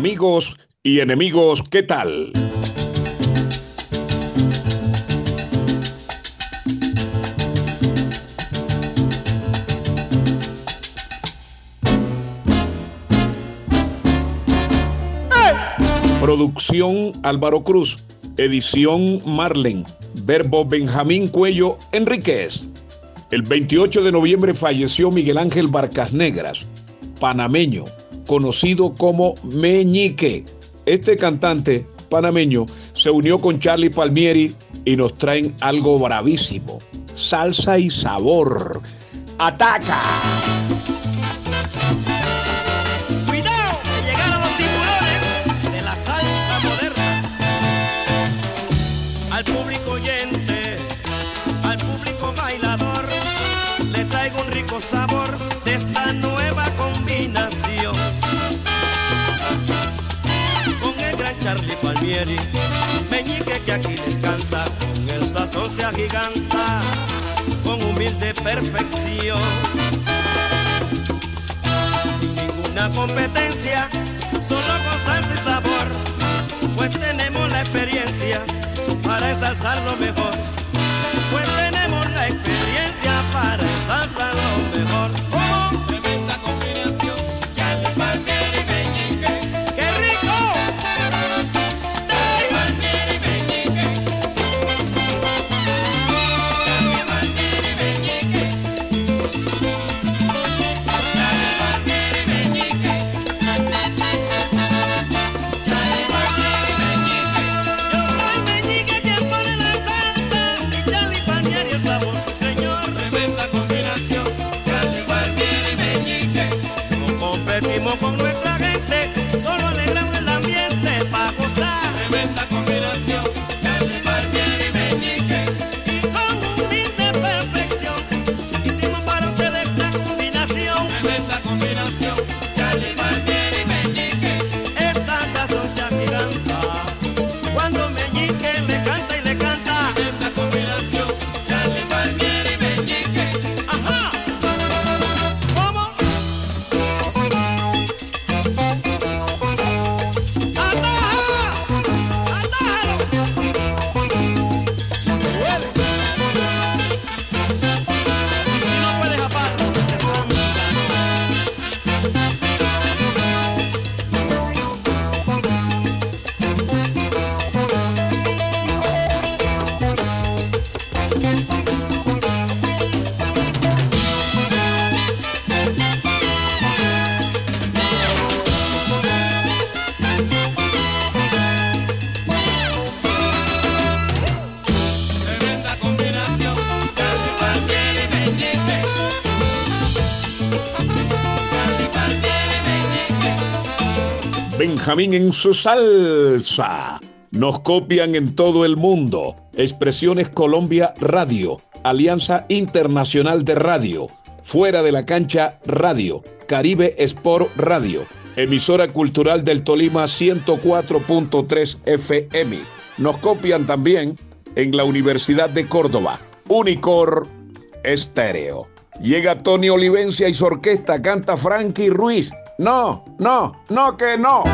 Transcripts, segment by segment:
Amigos y enemigos, ¿qué tal? Producción Álvaro Cruz, edición Marlen, verbo Benjamín Cuello Enríquez. El 28 de noviembre falleció Miguel Ángel Barcas Negras, panameño, conocido como Meñique. Este cantante panameño se unió con Charlie Palmieri y nos traen algo bravísimo. Salsa y sabor. ¡Ataca! Palmieri, Meñique que aquí les canta, con el sazón se agiganta, con humilde perfección sin ninguna competencia, solo con salsa y sabor, pues tenemos la experiencia para ensalzar lo mejor, pues tenemos la experiencia para ensalzar lo mejor. Benjamín en su salsa. Nos copian en todo el mundo. Expresiones Colombia Radio, Alianza Internacional de Radio, Fuera de la Cancha Radio, Caribe Sport Radio, emisora cultural del Tolima 104.3 FM. Nos copian también en la Universidad de Córdoba, Unicor Estéreo. Llega Tony Olivencia y su orquesta, canta Frankie Ruiz. No, no, no que no.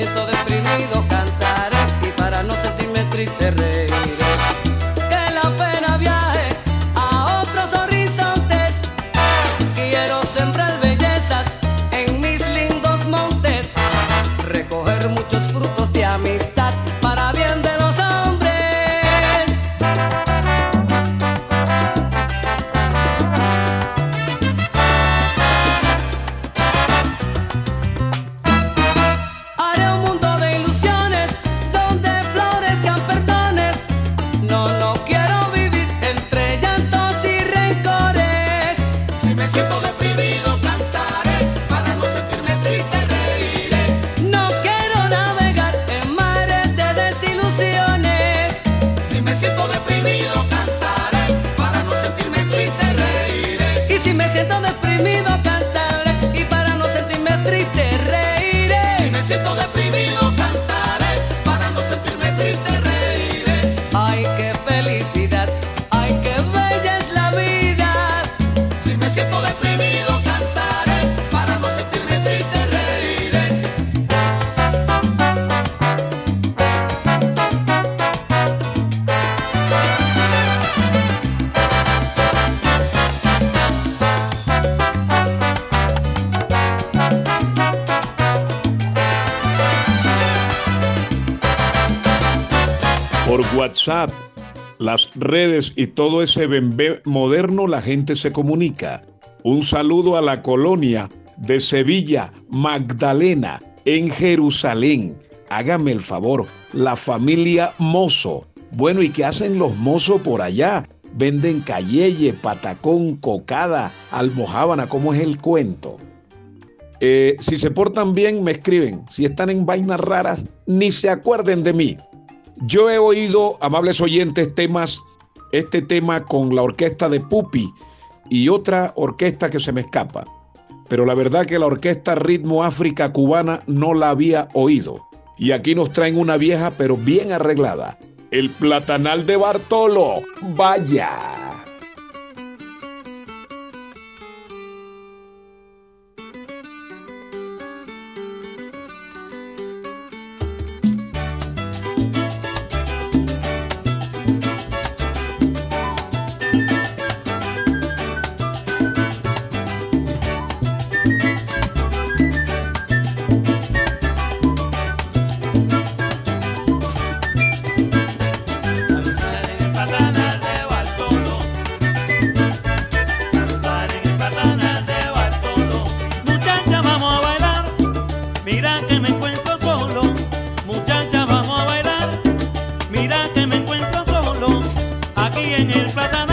Siento Por WhatsApp, las redes y todo ese bembé moderno, la gente se comunica. Un saludo a la colonia de Sevilla, Magdalena, en Jerusalén. Hágame el favor, la familia Mozo. Bueno, ¿y qué hacen los mozos por allá? Venden cayeye, patacón, cocada, almojábana, ¿cómo es el cuento? Eh, si se portan bien, me escriben. Si están en vainas raras, ni se acuerden de mí. Yo he oído, amables oyentes, temas, este tema con la orquesta de Pupi y otra orquesta que se me escapa. Pero la verdad que la orquesta Ritmo África Cubana no la había oído. Y aquí nos traen una vieja pero bien arreglada. El platanal de Bartolo. Vaya. Aquí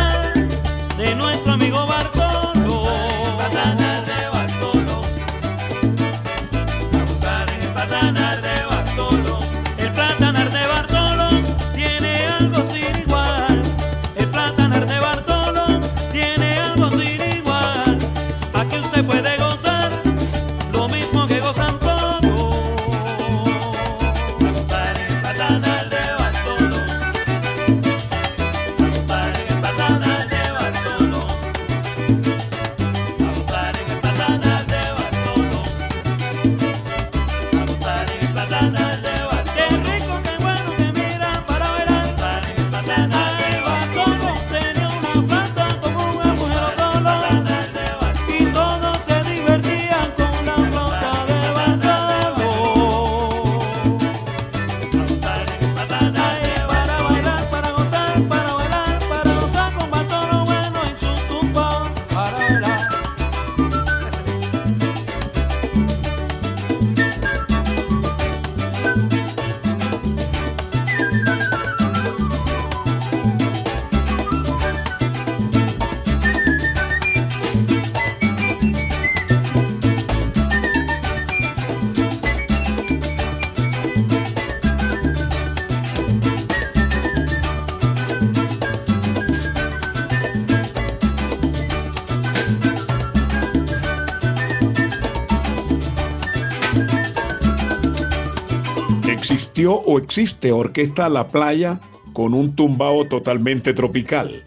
existió o existe Orquesta La Playa con un tumbao totalmente tropical.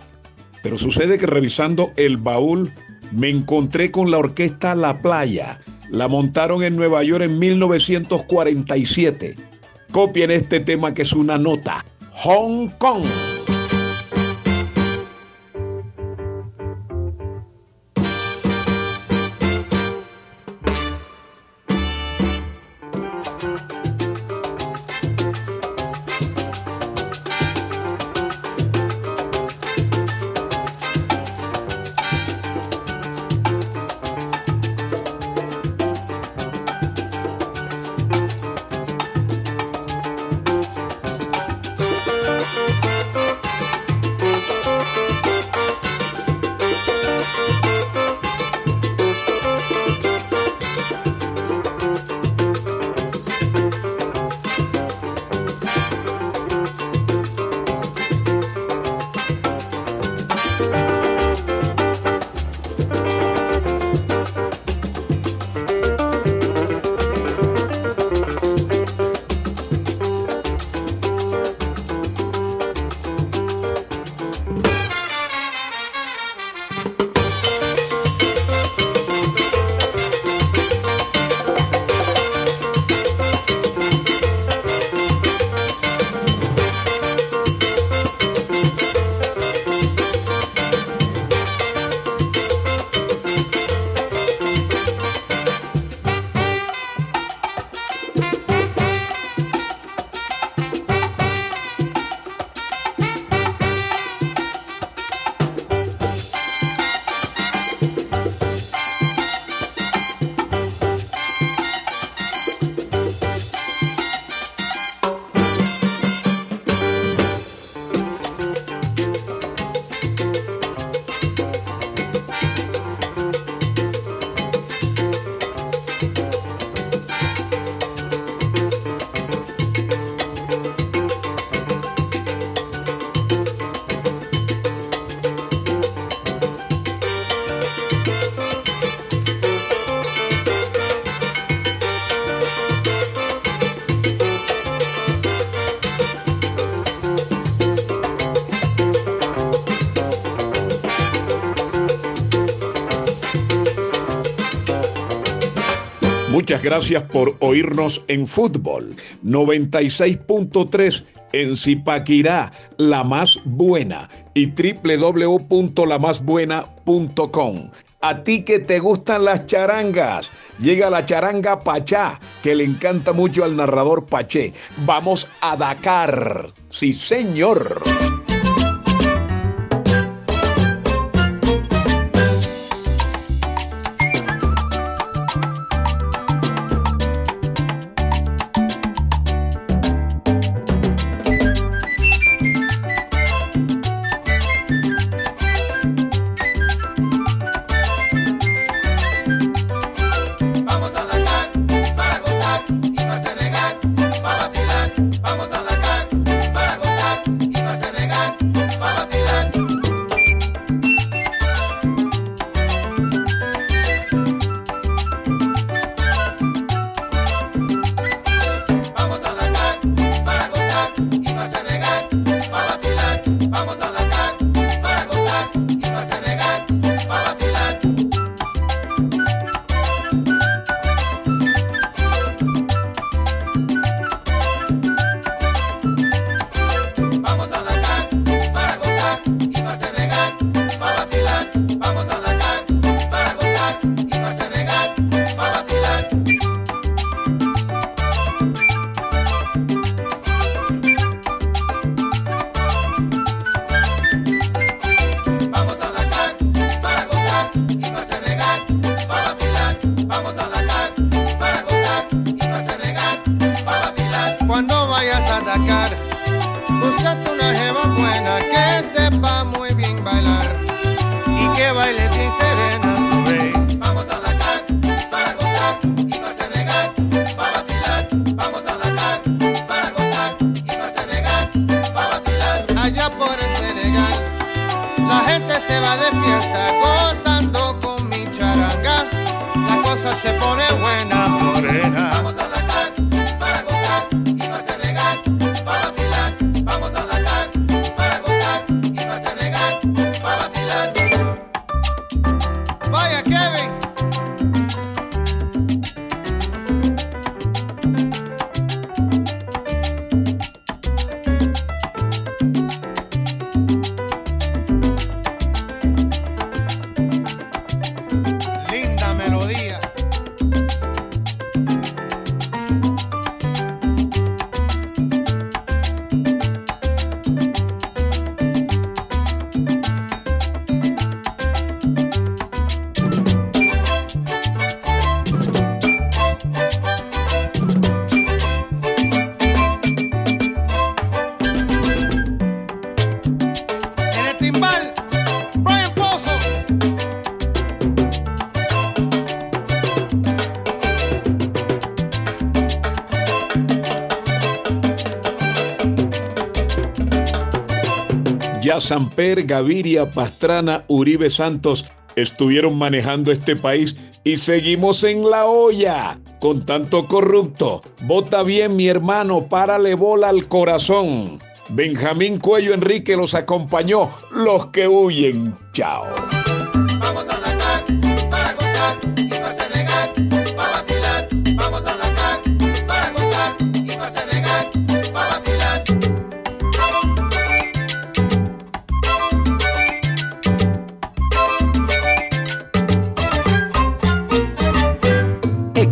Pero sucede que revisando el baúl me encontré con la Orquesta La Playa. La montaron en Nueva York en 1947. Copien este tema que es una nota. Hong Kong. Muchas gracias por oírnos en fútbol. 96.3 en Zipaquirá, la más buena, y www.lamasbuena.com. A ti que te gustan las charangas, llega la charanga Pachá, que le encanta mucho al narrador Paché. Vamos a Dakar. Sí, señor. Ya Samper, Gaviria, Pastrana, Uribe Santos estuvieron manejando este país y seguimos en la olla con tanto corrupto. Vota bien, mi hermano, párale bola al corazón. Benjamín Cuello Enrique los acompañó, los que huyen. Chao.